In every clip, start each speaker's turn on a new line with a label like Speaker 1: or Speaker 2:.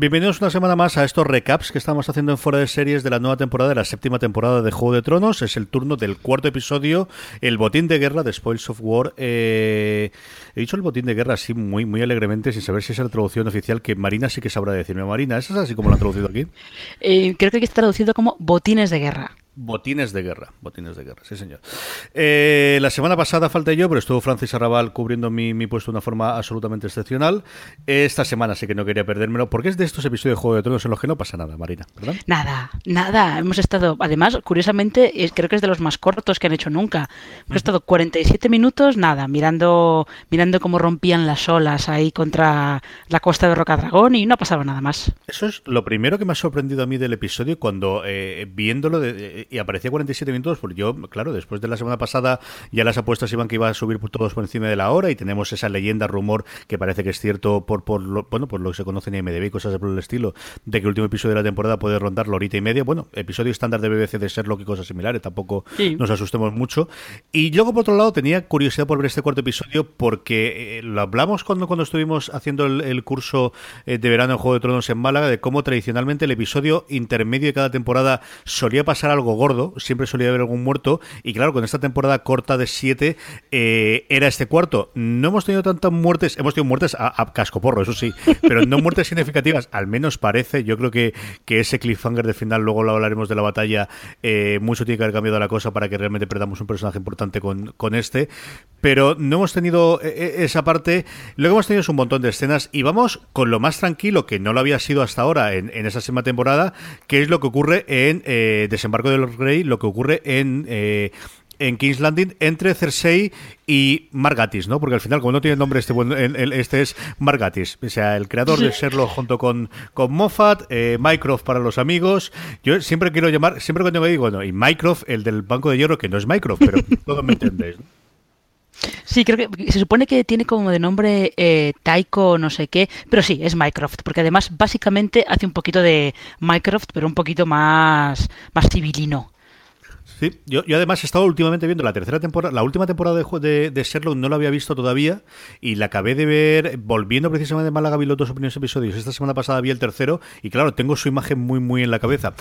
Speaker 1: Bienvenidos una semana más a estos recaps que estamos haciendo en Fuera de Series de la nueva temporada, de la séptima temporada de Juego de Tronos. Es el turno del cuarto episodio, el botín de guerra de Spoils of War. Eh, he dicho el botín de guerra así muy, muy alegremente, sin saber si es la traducción oficial, que Marina sí que sabrá decirme. Marina, ¿es así como lo han traducido aquí?
Speaker 2: Eh, creo que está traducido como botines de guerra.
Speaker 1: Botines de guerra, botines de guerra, sí señor. Eh, la semana pasada falté yo, pero estuvo Francis Arrabal cubriendo mi, mi, puesto de una forma absolutamente excepcional. Esta semana sí que no quería perdérmelo, porque es de estos episodios de Juego de Tronos en los que no pasa nada, Marina, ¿verdad?
Speaker 2: Nada, nada. Hemos estado, además, curiosamente, creo que es de los más cortos que han hecho nunca. Hemos estado 47 minutos, nada, mirando, mirando cómo rompían las olas ahí contra la costa de Rocadragón y no ha pasado nada más.
Speaker 1: Eso es lo primero que me ha sorprendido a mí del episodio cuando eh, viéndolo de, y aparecía 47 minutos, porque yo, claro, después de la semana pasada ya las apuestas iban que iba a subir todos por encima de la hora y tenemos esa leyenda, rumor que parece que es cierto por, por lo, bueno, por lo que se conoce en IMDb y cosas por el estilo, de que el último episodio de la temporada puede rondar la horita y media. Bueno, episodio estándar de BBC de Sherlock y cosas similares, tampoco sí. nos asustemos mucho. Y luego, por otro lado, tenía curiosidad por ver este cuarto episodio porque eh, lo hablamos cuando, cuando estuvimos haciendo el, el curso eh, de verano en Juego de Tronos en Málaga, de cómo tradicionalmente el episodio intermedio de cada temporada solía pasar algo gordo, siempre solía haber algún muerto, y claro, con esta temporada corta de 7 eh, era este cuarto. No hemos tenido tantas muertes, hemos tenido muertes a, a cascoporro, eso sí, pero no muertes significativas, al menos parece. Yo creo que, que ese cliffhanger de final, luego lo hablaremos de la batalla, eh, mucho tiene que haber cambiado la cosa para que realmente perdamos un personaje importante con, con este, pero no hemos tenido eh, esa parte. Lo que hemos tenido es un montón de escenas y vamos con lo más tranquilo que no lo había sido hasta ahora en, esa séptima temporada, que es lo que ocurre en eh, Desembarco lo que ocurre en eh, en King's Landing entre Cersei y Margatis, ¿no? Porque al final, como no tiene nombre este, bueno, este es Margatis, o sea, el creador de Sherlock junto con, con Moffat, eh, Mycroft para los amigos. Yo siempre quiero llamar, siempre cuando me digo, bueno, y Mycroft, el del Banco de Hierro, que no es Mycroft, pero todo me entendéis, ¿no?
Speaker 2: Sí, creo que se supone que tiene como de nombre eh, Taiko no sé qué, pero sí, es Mycroft, porque además básicamente hace un poquito de Mycroft, pero un poquito más, más civilino.
Speaker 1: Sí, yo, yo, además he estado últimamente viendo la tercera temporada, la última temporada de, de, de, Sherlock no la había visto todavía y la acabé de ver volviendo precisamente de Málaga vi los dos primeros episodios. Esta semana pasada vi el tercero y claro, tengo su imagen muy muy en la cabeza.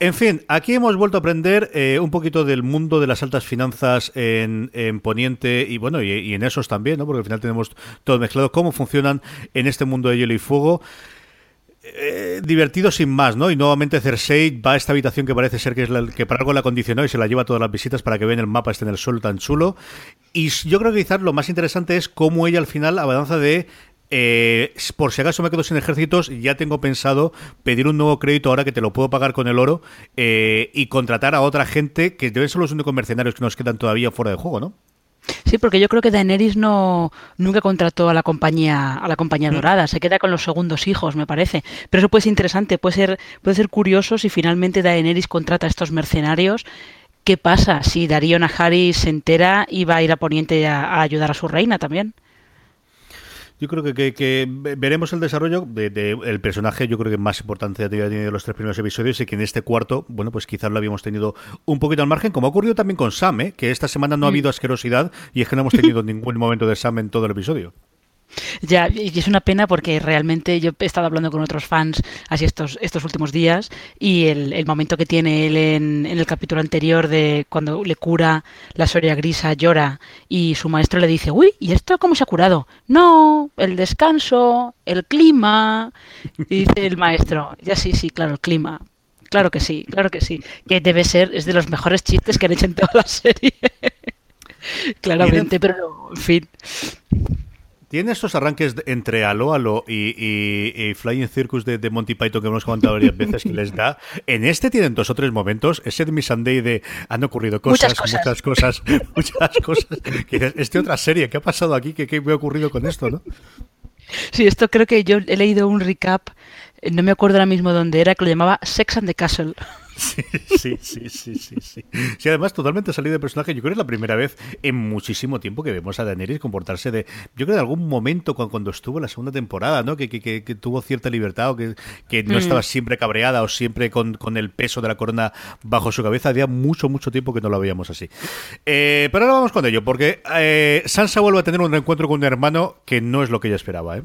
Speaker 1: En fin, aquí hemos vuelto a aprender eh, un poquito del mundo de las altas finanzas en, en Poniente y bueno, y, y, en esos también, ¿no? Porque al final tenemos todo mezclado, cómo funcionan en este mundo de hielo y fuego. Eh, divertido sin más, ¿no? Y nuevamente Cersei va a esta habitación que parece ser que es la que para algo la condicionó y se la lleva a todas las visitas para que vean el mapa este en el sol tan chulo. Y yo creo que quizás lo más interesante es cómo ella al final avanza de eh, por si acaso me quedo sin ejércitos, ya tengo pensado pedir un nuevo crédito ahora que te lo puedo pagar con el oro eh, y contratar a otra gente que deben ser los únicos mercenarios que nos quedan todavía fuera de juego, ¿no?
Speaker 2: Sí, porque yo creo que Daenerys no nunca contrató a la compañía a la compañía dorada, se queda con los segundos hijos, me parece. Pero eso puede ser interesante, puede ser puede ser curioso si finalmente Daenerys contrata a estos mercenarios. ¿Qué pasa si Darío Najaris se entera y va a ir a Poniente a, a ayudar a su reina también?
Speaker 1: Yo creo que, que, que, veremos el desarrollo del de, el personaje, yo creo que más importante ha tenido los tres primeros episodios y que en este cuarto, bueno, pues quizás lo habíamos tenido un poquito al margen, como ha ocurrido también con Sam, ¿eh? que esta semana no ha habido asquerosidad y es que no hemos tenido ningún momento de Sam en todo el episodio.
Speaker 2: Ya, y es una pena porque realmente yo he estado hablando con otros fans así estos, estos últimos días y el, el momento que tiene él en, en, el capítulo anterior de cuando le cura la Soria Grisa, llora y su maestro le dice, uy, ¿y esto cómo se ha curado? No, el descanso, el clima, y dice el maestro, ya sí, sí, claro, el clima. claro que sí, claro que sí. Que debe ser, es de los mejores chistes que han hecho en toda la serie. Claramente, pero en fin.
Speaker 1: Tiene estos arranques entre Alo Alo y, Flying Circus de, Monty Python que hemos comentado varias veces que les da. En este tienen dos o tres momentos. Ese de mi Sunday de han ocurrido cosas, muchas cosas, muchas cosas. este otra serie, ¿qué ha pasado aquí? ¿Qué, ¿Qué, me ha ocurrido con esto? ¿no?
Speaker 2: Sí, esto creo que yo he leído un recap, no me acuerdo ahora mismo dónde era, que lo llamaba Sex and the Castle.
Speaker 1: Sí, sí, sí, sí, sí, sí. además, totalmente salido de personaje. Yo creo que es la primera vez en muchísimo tiempo que vemos a Daenerys comportarse de. Yo creo de algún momento cuando, estuvo en la segunda temporada, ¿no? Que, que, tuvo cierta libertad o que, no mm. estaba siempre cabreada o siempre con, el peso de la corona bajo su cabeza. Había mucho, mucho tiempo que no la veíamos así. Eh, pero ahora vamos con ello, porque eh, Sansa vuelve a tener un reencuentro con un hermano que no es lo que ella esperaba, ¿eh?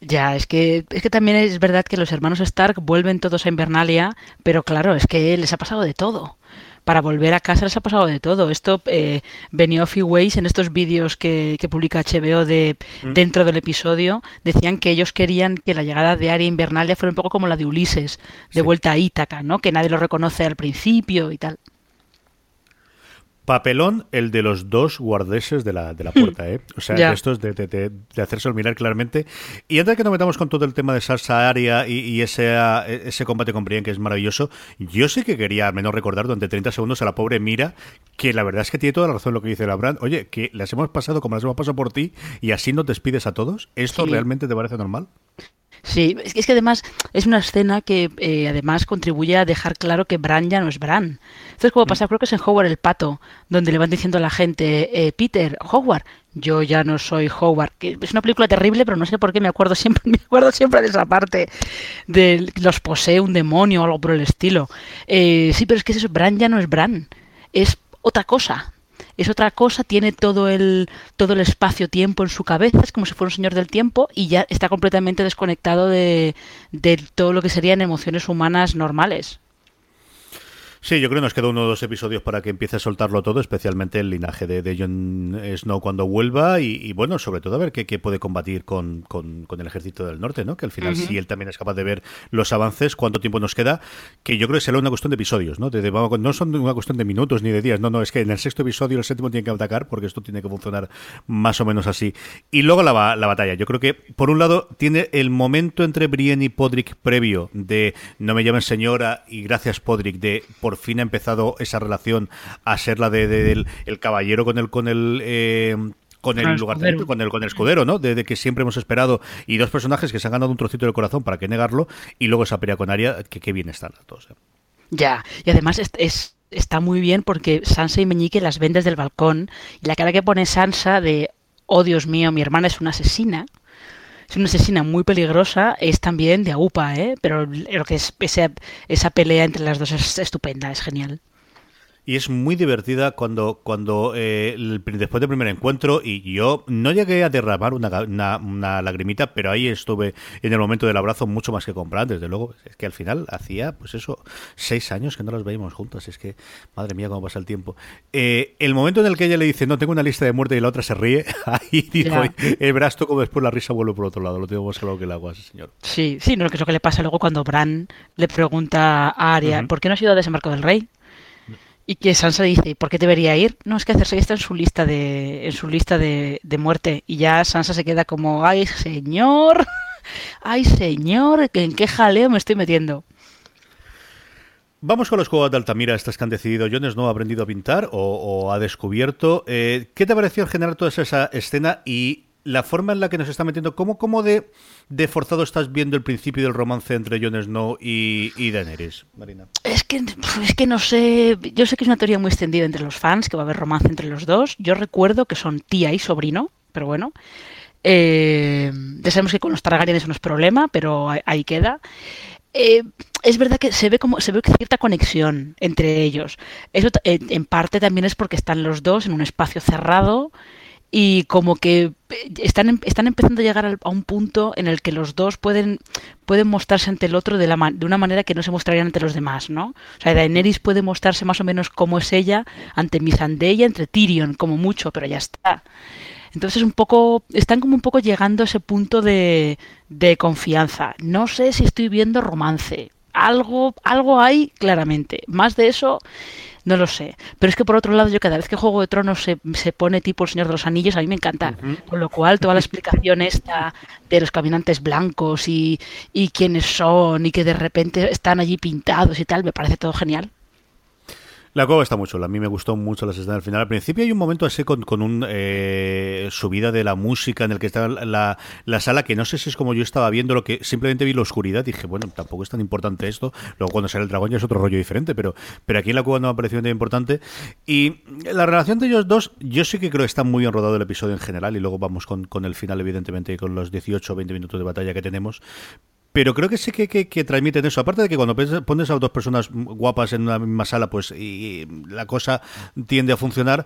Speaker 2: Ya, es que, es que también es verdad que los hermanos Stark vuelven todos a Invernalia, pero claro, es que les ha pasado de todo. Para volver a casa les ha pasado de todo. Esto, eh, Benioff y Weiss, en estos vídeos que, que, publica HBO de, mm. dentro del episodio, decían que ellos querían que la llegada de Arya a Invernalia fuera un poco como la de Ulises, de vuelta a Ítaca, ¿no? Que nadie lo reconoce al principio y tal.
Speaker 1: Papelón el de los dos guardeses de la, de la puerta, ¿eh? O sea, esto es de, de, de, hacerse mirar claramente. Y antes de que nos metamos con todo el tema de salsa aria y, ese, ese combate con Brian, que es maravilloso, yo sí que quería al menos recordar durante 30 segundos a la pobre Mira, que la verdad es que tiene toda la razón lo que dice Labrand. Oye, que las hemos pasado como las hemos pasado por ti y así no te despides a todos. ¿Esto realmente te parece normal?
Speaker 2: Sí, es que además es una escena que eh, además contribuye a dejar claro que Bran ya no es Bran. Entonces, como mm. pasa, creo que es en Howard el Pato, donde le van diciendo a la gente, eh, Peter, Howard, yo ya no soy Howard. Que es una película terrible, pero no sé por qué me acuerdo siempre, me acuerdo siempre de esa parte, de los posee un demonio o algo por el estilo. Eh, sí, pero es que eso, Bran ya no es Bran, es otra cosa es otra cosa, tiene todo el, todo el espacio-tiempo en su cabeza, es como si fuera un señor del tiempo y ya está completamente desconectado de, de todo lo que serían emociones humanas normales.
Speaker 1: Sí, yo creo que nos queda uno o dos episodios para que empiece a soltarlo todo, especialmente el linaje de, de Jon Snow cuando vuelva y, bueno, sobre todo a ver qué, puede combatir con, con, el ejército del norte, ¿no? Que al final, si él también es capaz de ver los avances, cuánto tiempo nos queda, que yo creo que será una cuestión de episodios, ¿no? no son una cuestión de minutos ni de días, no, no, es que en el sexto episodio, el séptimo tiene que atacar porque esto tiene que funcionar más o menos así. Y luego la, la batalla, yo creo que por un lado tiene el momento entre Brienne y Podrick previo de no me llamen señora y gracias Podrick de por fin ha empezado esa relación a ser la de, el caballero con el con el eh, con el, lugar con el con el escudero, ¿no? De, que siempre hemos esperado y dos personajes que se han ganado un trocito del corazón para que negarlo y luego esa pelea con Aria que qué bien están todos. ¿eh?
Speaker 2: Ya, y además es, está muy bien porque Sansa y Meñique las ven desde el balcón y la cara que pone Sansa de oh Dios mío, mi hermana es una asesina es una asesina muy peligrosa, es también de Agupa, ¿eh? pero lo que es esa, esa pelea entre las dos es estupenda, es genial.
Speaker 1: Y es muy divertida cuando, cuando eh, después del primer encuentro, y yo no llegué a derramar una, una, lagrimita, pero ahí estuve en el momento del abrazo mucho más que comprar, desde luego. Es que al final hacía, pues eso, seis años que no las veíamos juntas. Es que, madre mía, cómo pasa el tiempo. Eh, el momento en el que ella le dice, no, tengo una lista de muerte y la otra se ríe, ahí dijo, el brazo como después la risa vuelve por otro lado. Lo tengo más claro que el agua, ese señor.
Speaker 2: Sí, sí, no, que es lo que le pasa luego cuando Bran le pregunta a Arya, ¿por qué no has ido a desembarco del rey? Y que Sansa dice, ¿por qué debería ir? No, es que Cersei está en su lista de, en su lista de, muerte. Y ya Sansa se queda como, ay señor, ay señor, ¿en qué jaleo me estoy metiendo?
Speaker 1: Vamos con los juegos de Altamira, estas que han decidido Jones no ha aprendido a pintar o, ha descubierto. Eh, ¿Qué te pareció en general toda esa escena y la forma en la que nos está metiendo, ¿cómo, cómo de, forzado estás viendo el principio del romance entre Jon Snow y, y, Daenerys, Marina?
Speaker 2: Es que, es que no sé, yo sé que es una teoría muy extendida entre los fans, que va a haber romance entre los dos. Yo recuerdo que son tía y sobrino, pero bueno. Eh, ya sabemos que con los Targaryen eso no es problema, pero ahí, queda. Eh, es verdad que se ve como se ve cierta conexión entre ellos. Eso eh, en parte también es porque están los dos en un espacio cerrado y como que están, em, están empezando a llegar a un punto en el que los dos pueden, pueden mostrarse ante el otro de, la, de una manera que no se mostrarían ante los demás, ¿no? O sea, Daenerys puede mostrarse más o menos como es ella ante Missandei, entre Tyrion, como mucho, pero ya está. Entonces un poco, están como un poco llegando a ese punto de, de confianza. No sé si estoy viendo romance, algo, algo hay claramente. Más de eso, no lo sé. Pero es que por otro lado, yo cada vez que Juego de Tronos se, se pone tipo el Señor de los Anillos, a mí me encanta. Con lo cual, toda la explicación esta de los caminantes blancos y, y quiénes son y que de repente están allí pintados y tal, me parece todo genial.
Speaker 1: La cueva está muy chula, a mí me gustó mucho las escenas al final. Al principio hay un momento así con, un eh, subida de la música en el que está la, la, sala, que no sé si es como yo estaba viendo, lo que simplemente vi la oscuridad dije, bueno, tampoco es tan importante esto. Luego cuando sale el dragón ya es otro rollo diferente, pero, pero aquí en la cueva no me ha parecido tan importante. Y la relación de ellos dos, yo sí que creo que está muy bien rodado el episodio en general y luego vamos con, con el final, evidentemente, con los 18 o 20 minutos de batalla que tenemos. Pero creo que sí que, que, transmiten eso. Aparte de que cuando pones a dos personas guapas en una misma sala, pues y la cosa tiende a funcionar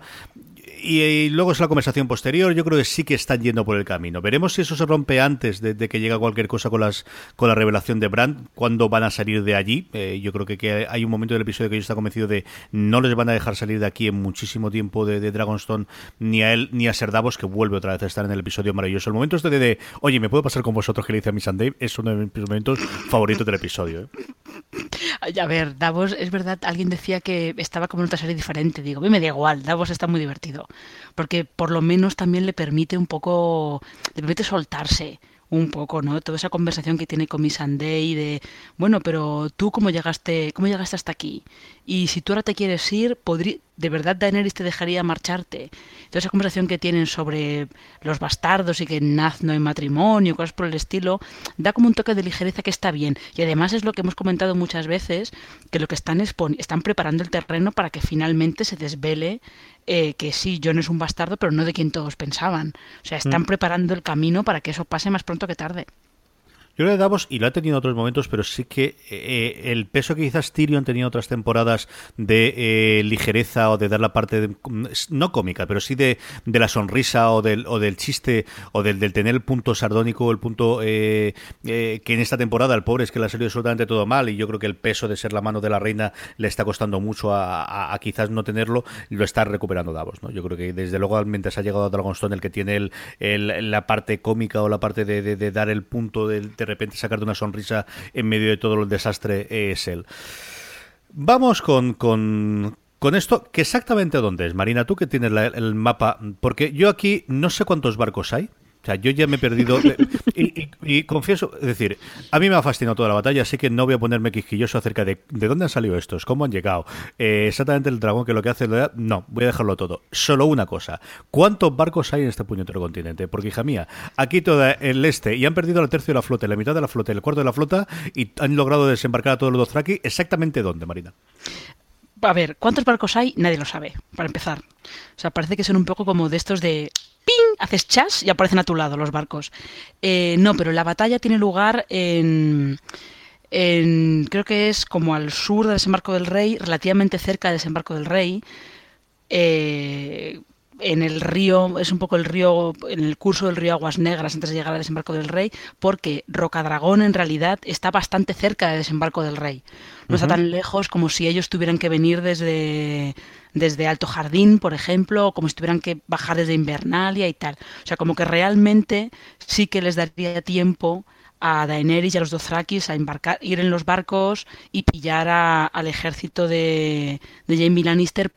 Speaker 1: y, luego es la conversación posterior. Yo creo que sí que están yendo por el camino. Veremos si eso se rompe antes de, que llegue cualquier cosa con las con la revelación de Brand, cuando van a salir de allí. Eh, yo creo que, que, hay un momento del episodio que yo está convencido de no les van a dejar salir de aquí en muchísimo tiempo de, Dragonstone, ni a él ni a Ser Davos, que vuelve otra vez a estar en el episodio maravilloso. El momento este de, oye, ¿me puedo pasar con vosotros que le dice a mi Dave? Es uno de mis momentos favoritos del episodio.
Speaker 2: ¿eh? A ver, Davos, es verdad, alguien decía que estaba como en otra serie diferente. Digo, a mí me da igual, Davos está muy divertido porque por lo menos también le permite un poco, le permite soltarse un poco, ¿no? Toda esa conversación que tiene con Miss Sunday de, bueno, pero tú cómo llegaste, cómo llegaste hasta aquí y si tú ahora te quieres ir, podría, ¿de verdad Daenerys te dejaría marcharte? Toda esa conversación que tienen sobre los bastardos y que Naz no hay matrimonio, cosas por el estilo, da como un toque de ligereza que está bien. Y además es lo que hemos comentado muchas veces, que lo que están es están preparando el terreno para que finalmente se desvele eh, que sí, John es un bastardo, pero no de quien todos pensaban. O sea, están mm. preparando el camino para que eso pase más pronto que tarde.
Speaker 1: Yo le damos, y lo ha tenido en otros momentos, pero sí que eh, el peso que quizás Tyrion tenía otras temporadas de eh, ligereza o de dar la parte, no cómica, pero sí de, de, la sonrisa o del, o del chiste o del, del tener el punto sardónico, el punto eh, que en esta temporada el pobre es que le ha salido absolutamente todo mal y yo creo que el peso de ser la mano de la reina le está costando mucho a, quizás no tenerlo, lo está recuperando Davos. ¿no? Yo creo que desde luego mientras ha llegado a Dragonstone el que tiene el, el la parte cómica o la parte de, de, de dar el punto del de repente sacarte una sonrisa en medio de todo el desastre es él. Vamos con, con, esto, que exactamente dónde es, Marina, tú que tienes el mapa, porque yo aquí no sé cuántos barcos hay. O sea, yo ya me he perdido. y, confieso, es decir, a mí me ha fascinado toda la batalla, así que no voy a ponerme quisquilloso acerca de de dónde han salido estos, cómo han llegado, eh, exactamente el dragón que lo que hace. No, voy a dejarlo todo. Solo una cosa: ¿cuántos barcos hay en este puñetero continente? Porque, hija mía, aquí todo el este y han perdido el tercio de la flota, la mitad de la flota y el cuarto de la flota y han logrado desembarcar a todos los Dothraki. ¿Exactamente dónde, Marina?
Speaker 2: A ver, ¿cuántos barcos hay? Nadie lo sabe, para empezar. O sea, parece que son un poco como de estos de ¡ping! Haces chas y aparecen a tu lado los barcos. Eh, no, pero la batalla tiene lugar en, en, Creo que es como al sur del desembarco del rey, relativamente cerca del desembarco del rey. Eh, en el río, es un poco el río, en el curso del río Aguas Negras antes de llegar al desembarco del rey, porque Rocadragón en realidad está bastante cerca del desembarco del rey. No está tan lejos como si ellos tuvieran que venir desde, desde Alto Jardín, por ejemplo, o como si tuvieran que bajar desde Invernalia y tal. O sea, como que realmente sí que les daría tiempo a Daenerys y a los Dothrakis a embarcar, ir en los barcos y pillar al ejército de, de Jaime Lannister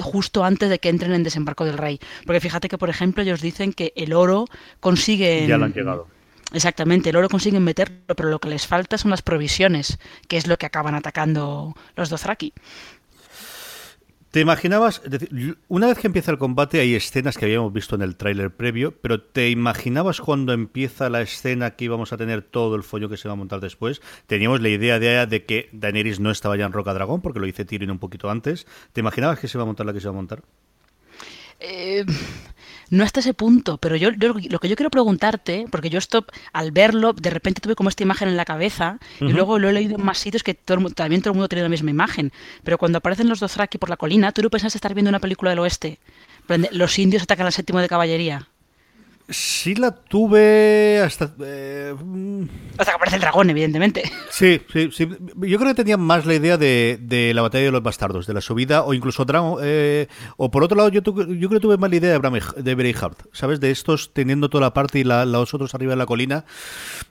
Speaker 2: justo antes de que entren en desembarco del rey. Porque fíjate que, por ejemplo, ellos dicen que el oro consigue...
Speaker 1: Ya lo han llegado.
Speaker 2: Exactamente, el oro consiguen meterlo, pero lo que les falta son las provisiones, que es lo que acaban atacando los Dothraki.
Speaker 1: ¿Te imaginabas, una vez que empieza el combate hay escenas que habíamos visto en el tráiler previo, pero ¿te imaginabas cuando empieza la escena que íbamos a tener todo el follo que se va a montar después? Teníamos la idea de, de que Daenerys no estaba ya en Roca Dragón, porque lo hice Tyrion un poquito antes. ¿Te imaginabas que se iba a montar la que se va a montar?
Speaker 2: Eh, no hasta ese punto, pero yo, lo que yo quiero preguntarte, porque yo esto al verlo, de repente tuve como esta imagen en la cabeza y luego lo he leído en más sitios que todo, también todo el mundo tiene la misma imagen. Pero cuando aparecen los dos Dothraki por la colina, tú no pensaste estar viendo una película del oeste. Los indios atacan al séptimo de caballería.
Speaker 1: Sí la tuve hasta... Eh,
Speaker 2: hasta que aparece el dragón, evidentemente.
Speaker 1: Sí, sí, sí. Yo creo que tenía más la idea de, de la batalla de los bastardos, de la subida, o incluso Dragon... Eh, o por otro lado, yo, yo creo que tuve más la idea de, Bram, de Braveheart, ¿sabes? De estos teniendo toda la parte y la, los otros arriba de la colina.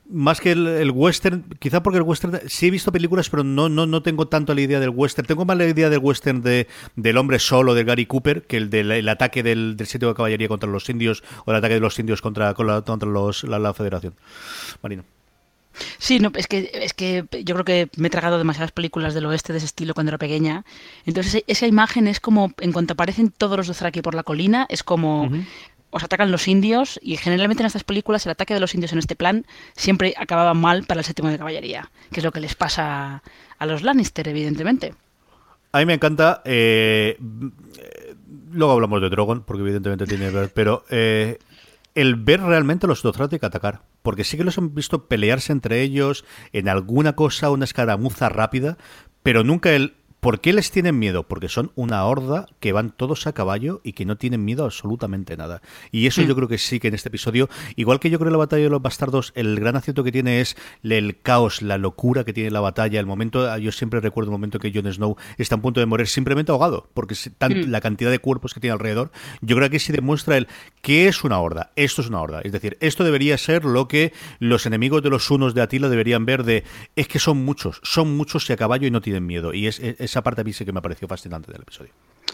Speaker 1: Más que el, western, quizá porque el western... Sí he visto películas, pero no, no, no tengo tanto la idea del western. Tengo más la idea del western de, del hombre solo, de Gary Cooper, que el del ataque del, del sitio de caballería contra los indios, o el ataque de los indios contra, contra los, la, Federación. Marino.
Speaker 2: Sí, no, es que, es que yo creo que me he tragado demasiadas películas del oeste de ese estilo cuando era pequeña. Entonces, esa imagen es como, en cuanto aparecen todos los Dothraki por la colina, es como. Os atacan los indios y generalmente en estas películas el ataque de los indios en este plan siempre acababa mal para el séptimo de caballería, que es lo que les pasa a los Lannister, evidentemente.
Speaker 1: A mí me encanta. Eh, luego hablamos de Drogon, porque evidentemente tiene que ver, pero eh, el ver realmente los Dothraki atacar. Porque sí que los han visto pelearse entre ellos en alguna cosa, una escaramuza rápida, pero nunca el ¿Por qué les tienen miedo? Porque son una horda que van todos a caballo y que no tienen miedo a absolutamente nada. Y eso yo mm. creo que sí que en este episodio, igual que yo creo en la batalla de los bastardos, el gran acierto que tiene es el caos, la locura que tiene la batalla, el momento, yo siempre recuerdo el momento que Jon Snow está a punto de morir simplemente ahogado, porque mm. la cantidad de cuerpos que tiene alrededor, yo creo que sí demuestra el que es una horda, esto es una horda. Es decir, esto debería ser lo que los enemigos de los unos de Atila deberían ver de, es que son muchos, son muchos y a caballo y no tienen miedo. Y es esa parte a mí sí que me pareció fascinante del episodio.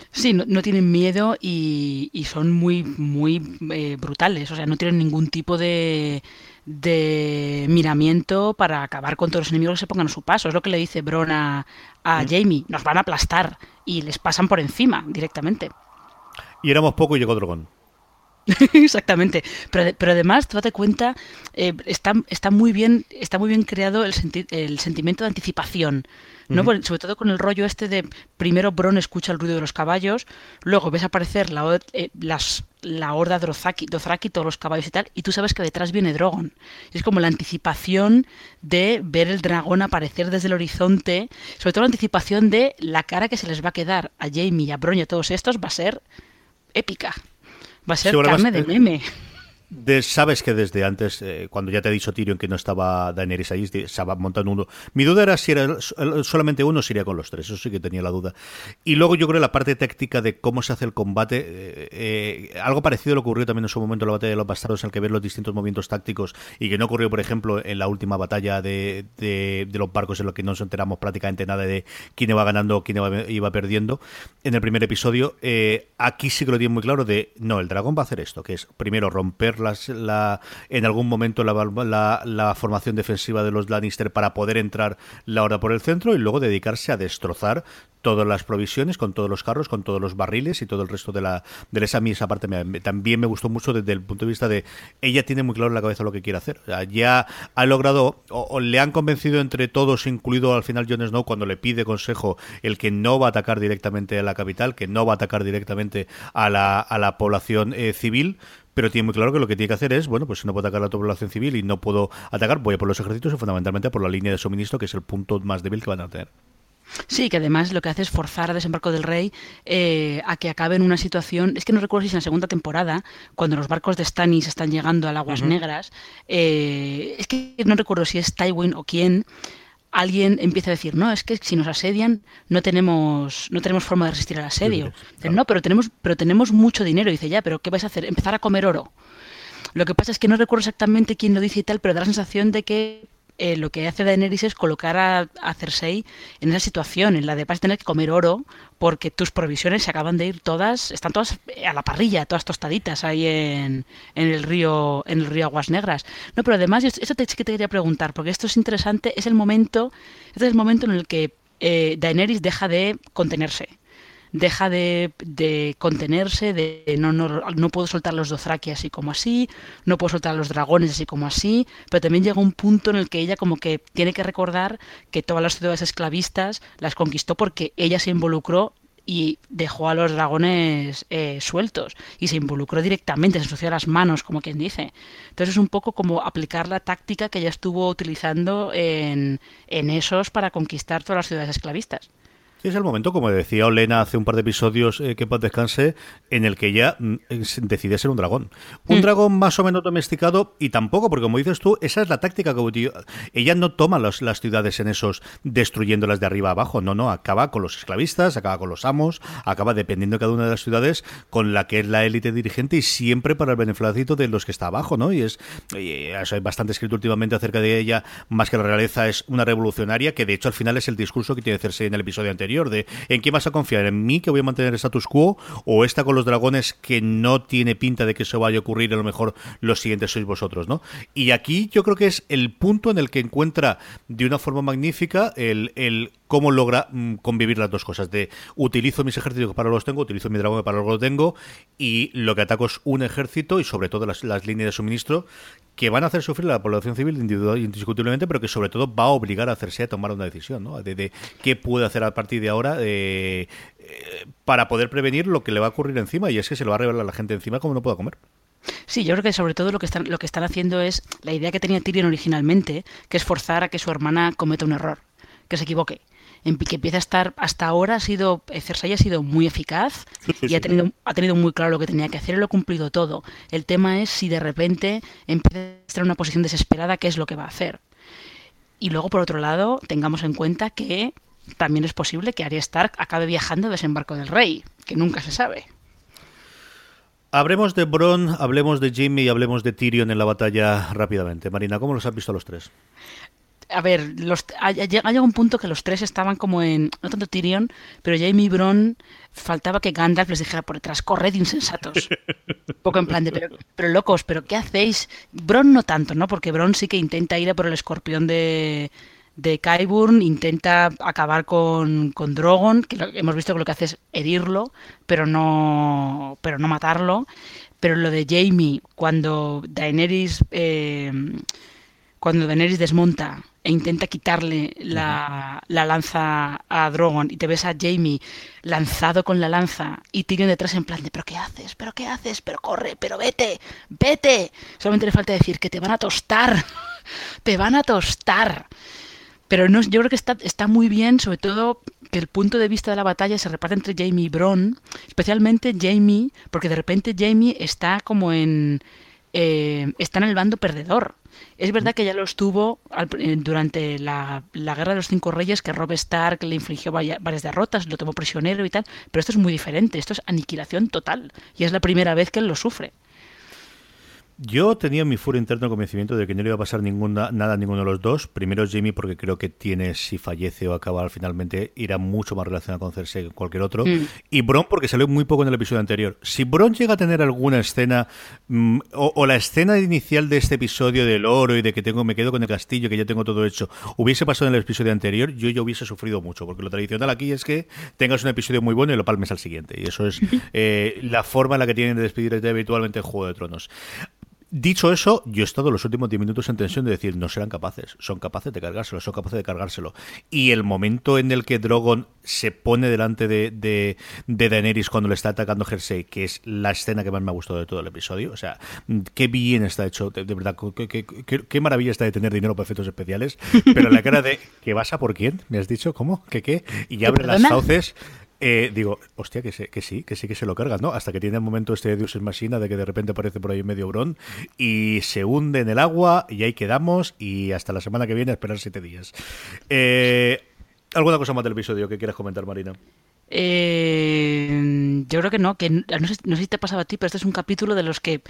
Speaker 2: Sí, no, tienen miedo y, son muy, muy eh, brutales. O sea, no tienen ningún tipo de, de miramiento para acabar con todos los enemigos que se pongan a su paso. Es lo que le dice Bron a, mm. Jamie. Nos van a aplastar y les pasan por encima directamente.
Speaker 1: Y éramos poco y llegó Drogon.
Speaker 2: Exactamente, pero, pero además, date cuenta, eh, está, está, muy bien, está muy bien creado el, el sentimiento de anticipación. ¿no? Sobre todo con el rollo este de primero Bron escucha el ruido de los caballos, luego ves aparecer la, eh, las, la horda Dothraki, todos los caballos y tal, y tú sabes que detrás viene Drogon. Es como la anticipación de ver el dragón aparecer desde el horizonte, sobre todo la anticipación de la cara que se les va a quedar a Jamie y a Bron y a todos estos va a ser épica. Va a ser carne de meme
Speaker 1: sabes que desde antes, eh, cuando ya te ha dicho Tyrion que no estaba Daenerys ahí, estaba montando uno. Mi duda era si era solamente uno si con los tres, eso sí que tenía la duda. Y luego yo creo la parte táctica de cómo se hace el combate, eh, eh, algo parecido le ocurrió también en su momento en la batalla de los bastardos, en el que ver los distintos movimientos tácticos y que no ocurrió, por ejemplo, en la última batalla de, de, los barcos en lo que no nos enteramos prácticamente nada de quién iba ganando quién iba, perdiendo en el primer episodio. aquí sí que lo tiene muy claro de, no, el dragón va a hacer esto, que es primero romper la, en algún momento la, la, formación defensiva de los Lannister para poder entrar la hora por el centro y luego dedicarse a destrozar todas las provisiones, con todos los carros, con todos los barriles y todo el resto de la de esa, esa parte también me gustó mucho desde el punto de vista de ella tiene muy claro en la cabeza lo que quiere hacer. ya ha logrado o, le han convencido entre todos, incluido al final Jon Snow cuando le pide consejo el que no va a atacar directamente a la capital, que no va a atacar directamente a la, a la población eh, civil, pero tiene muy claro que lo que tiene que hacer es, bueno, pues si no puedo atacar a la población civil y no puedo atacar, voy a por los ejércitos y fundamentalmente por la línea de suministro, que es el punto más débil que van a tener.
Speaker 2: Sí, que además lo que hace es forzar a Desembarco del Rey eh, a que acabe en una situación. Es que no recuerdo si es en la segunda temporada, cuando los barcos de Stannis están llegando a Aguas Negras. Eh, es que no recuerdo si es Tywin o quién alguien empieza a decir, no, es que si nos asedian no tenemos, no tenemos forma de resistir al asedio. No, pero tenemos, pero tenemos mucho dinero. dice, ya, pero ¿qué vais a hacer? Empezar a comer oro. Lo que pasa es que no recuerdo exactamente quién lo dice y tal, pero da la sensación de que eh, lo que hace Daenerys es colocar a, Cersei en esa situación, en la de vas a tener que comer oro porque tus provisiones se acaban de ir todas, están todas a la parrilla, todas tostaditas ahí en, el río en el río Aguas Negras. No, pero además, eso te, que te quería preguntar, porque esto es interesante, es el momento, es el momento en el que eh, Daenerys deja de contenerse deja de, de contenerse, de no, no, no, puedo soltar los Dothraki así como así, no puedo soltar los dragones así como así, pero también llega un punto en el que ella como que tiene que recordar que todas las ciudades esclavistas las conquistó porque ella se involucró y dejó a los dragones eh, sueltos y se involucró directamente, se ensució las manos, como quien dice. Entonces es un poco como aplicar la táctica que ella estuvo utilizando en, en esos para conquistar todas las ciudades esclavistas.
Speaker 1: Es el momento, como decía Olena hace un par de episodios, eh, que paz descanse, en el que ya mm, decide ser un dragón. Un mm. dragón más o menos domesticado y tampoco, porque como dices tú, esa es la táctica que ella no toma las ciudades en esos destruyéndolas de arriba a abajo, no, no, acaba con los esclavistas, acaba con los amos, acaba dependiendo de cada una de las ciudades con la que es la élite dirigente y siempre para el beneficio de los que está abajo, ¿no? Y es, hay bastante escrito últimamente acerca de ella, más que la realeza es una revolucionaria, que de hecho al final es el discurso que tiene que hacerse en el episodio anterior, de ¿en quién vas a confiar? ¿En mí que voy a mantener el status quo? ¿O esta con los dragones que no tiene pinta de que eso vaya a ocurrir a lo mejor los siguientes sois vosotros, ¿no? Y aquí yo creo que es el punto en el que encuentra de una forma magnífica el, el cómo logra mm, convivir las dos cosas, de utilizo mis ejércitos para los tengo, utilizo mi dragón para los tengo, y lo que ataco es un ejército y sobre todo las, líneas de suministro que van a hacer sufrir a la población civil indiscutiblemente, pero que sobre todo va a obligar a hacerse a tomar una decisión, ¿no? De, qué puede hacer a partir de ahora eh, eh, para poder prevenir lo que le va a ocurrir encima, y es que se lo va a revelar a la gente encima como no pueda comer.
Speaker 2: Sí, yo creo que sobre todo lo que están, lo que están haciendo es la idea que tenía Tyrion originalmente, que es forzar a que su hermana cometa un error, que se equivoque en que empieza a estar hasta ahora ha sido Cersei ha sido muy eficaz y ha tenido ha tenido muy claro lo que tenía que hacer y lo ha cumplido todo. El tema es si de repente empieza a estar en una posición desesperada, qué es lo que va a hacer. Y luego por otro lado, tengamos en cuenta que también es posible que Arya Stark acabe viajando a desembarco del rey, que nunca se sabe.
Speaker 1: Hablemos de Bron, hablemos de Jimmy y hablemos de Tyrion en la batalla rápidamente. Marina, ¿cómo los has visto los tres?
Speaker 2: A ver, los, ha, llegado un punto que los tres estaban como en, no tanto Tyrion, pero Jamie y Bron faltaba que Gandalf les dijera por detrás, corred insensatos. Un poco en plan de, pero, pero, locos, pero ¿qué hacéis? Bron no tanto, ¿no? Porque Bron sí que intenta ir a por el escorpión de, de Qyburn, intenta acabar con, con Drogon, que hemos visto que lo que hace es herirlo, pero no, pero no matarlo. Pero lo de Jamie, cuando Daenerys... Eh, cuando Daenerys desmonta e intenta quitarle la, lanza a Drogon y te ves a Jamie lanzado con la lanza y Tyrion detrás en plan de ¿pero qué haces? ¿pero qué haces? ¿pero corre? ¿pero vete? ¡vete! Solamente le falta decir que te van a tostar. te van a tostar. Pero no, yo creo que está, está muy bien, sobre todo que el punto de vista de la batalla se reparte entre Jamie y Bron, especialmente Jamie, porque de repente Jamie está como en... Eh, está en el bando perdedor es verdad que ya lo estuvo eh, durante la, Guerra de los Cinco Reyes, que Rob Stark le infligió varias derrotas, lo tomó prisionero y tal, pero esto es muy diferente, esto es aniquilación total, y es la primera vez que él lo sufre.
Speaker 1: Yo tenía mi furo interno convencimiento de que no le iba a pasar ninguna, nada a ninguno de los dos. Primero Jamie porque creo que tiene, si fallece o acaba finalmente, irá mucho más relacionado con Cersei que cualquier otro. Mm. Y Bron porque salió muy poco en el episodio anterior. Si Bron llega a tener alguna escena, mm, o, la escena inicial de este episodio del oro y de que tengo me quedo con el castillo, que ya tengo todo hecho, hubiese pasado en el episodio anterior, yo ya hubiese sufrido mucho. Porque lo tradicional aquí es que tengas un episodio muy bueno y lo palmes al siguiente. Y eso es eh, la forma en la que tienen de despedirte habitualmente en Juego de Tronos. Dicho eso, yo he estado los últimos 10 minutos en tensión de decir, no serán capaces, son capaces de cargárselo, son capaces de cargárselo. Y el momento en el que Drogon se pone delante de, de, Daenerys cuando le está atacando Jersey, que es la escena que más me ha gustado de todo el episodio, o sea, qué bien está hecho, de, verdad, qué, qué, maravilla está de tener dinero para efectos especiales, pero la cara de, ¿qué vas a por quién? ¿Me has dicho? ¿Cómo? ¿Qué qué? Y abre las sauces eh, digo, hostia, que, que sí, que sí que se lo cargan, ¿no? Hasta que tiene el momento este de es Machina de que de repente aparece por ahí medio bron y se hunde en el agua y ahí quedamos y hasta la semana que viene a esperar siete días. Eh, ¿Alguna cosa más del episodio que quieras comentar, Marina?
Speaker 2: Eh, yo creo que no, que no sé, si te ha pasado a ti, pero este es un capítulo de los que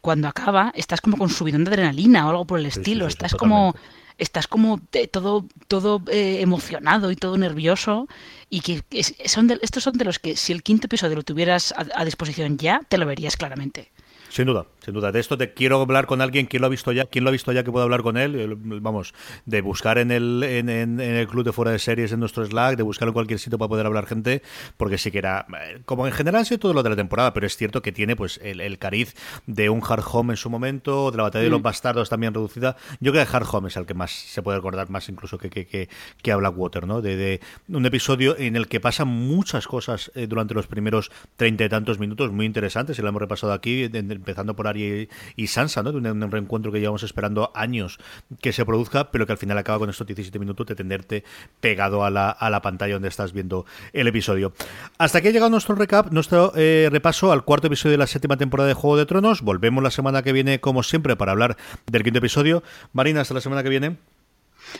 Speaker 2: cuando acaba estás como con subidón de adrenalina o algo por el estilo, estás como estás como todo todo emocionado y todo nervioso y que son de, estos son de los que si el quinto episodio lo tuvieras a disposición ya, te lo verías claramente.
Speaker 1: Sin duda, sin duda. De esto te quiero hablar con alguien, quien lo ha visto ya, quien lo ha visto ya que pueda hablar con él. Vamos, de buscar en el, en, en, el club de fuera de series en nuestro Slack, de buscar en cualquier sitio para poder hablar gente, porque sí que era, eh, como en general ha sido todo lo de la temporada, pero es cierto que tiene pues el, cariz de un Hard Home en su momento, de la batalla de los mm. bastardos también reducida. Yo creo que Hard Home es el que más se puede recordar más incluso que, que, que, que a Blackwater, ¿no? De, de, un episodio en el que pasan muchas cosas eh, durante los primeros treinta y tantos minutos, muy interesantes, y lo hemos repasado aquí, empezando por Arya y, Sansa, ¿no? De un, reencuentro que llevamos esperando años que se produzca, pero que al final acaba con estos 17 minutos de tenerte pegado a la, a la pantalla donde estás viendo el episodio. Hasta aquí ha llegado nuestro recap, nuestro eh, repaso al cuarto episodio de la séptima temporada de Juego de Tronos. Volvemos la semana que viene, como siempre, para hablar del quinto episodio. Marina, hasta la semana que viene.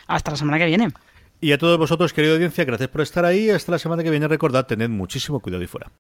Speaker 2: Hasta la semana que viene.
Speaker 1: Y a todos vosotros, querida audiencia, gracias por estar ahí. Hasta la semana que viene. Recordad, tened muchísimo cuidado y fuera.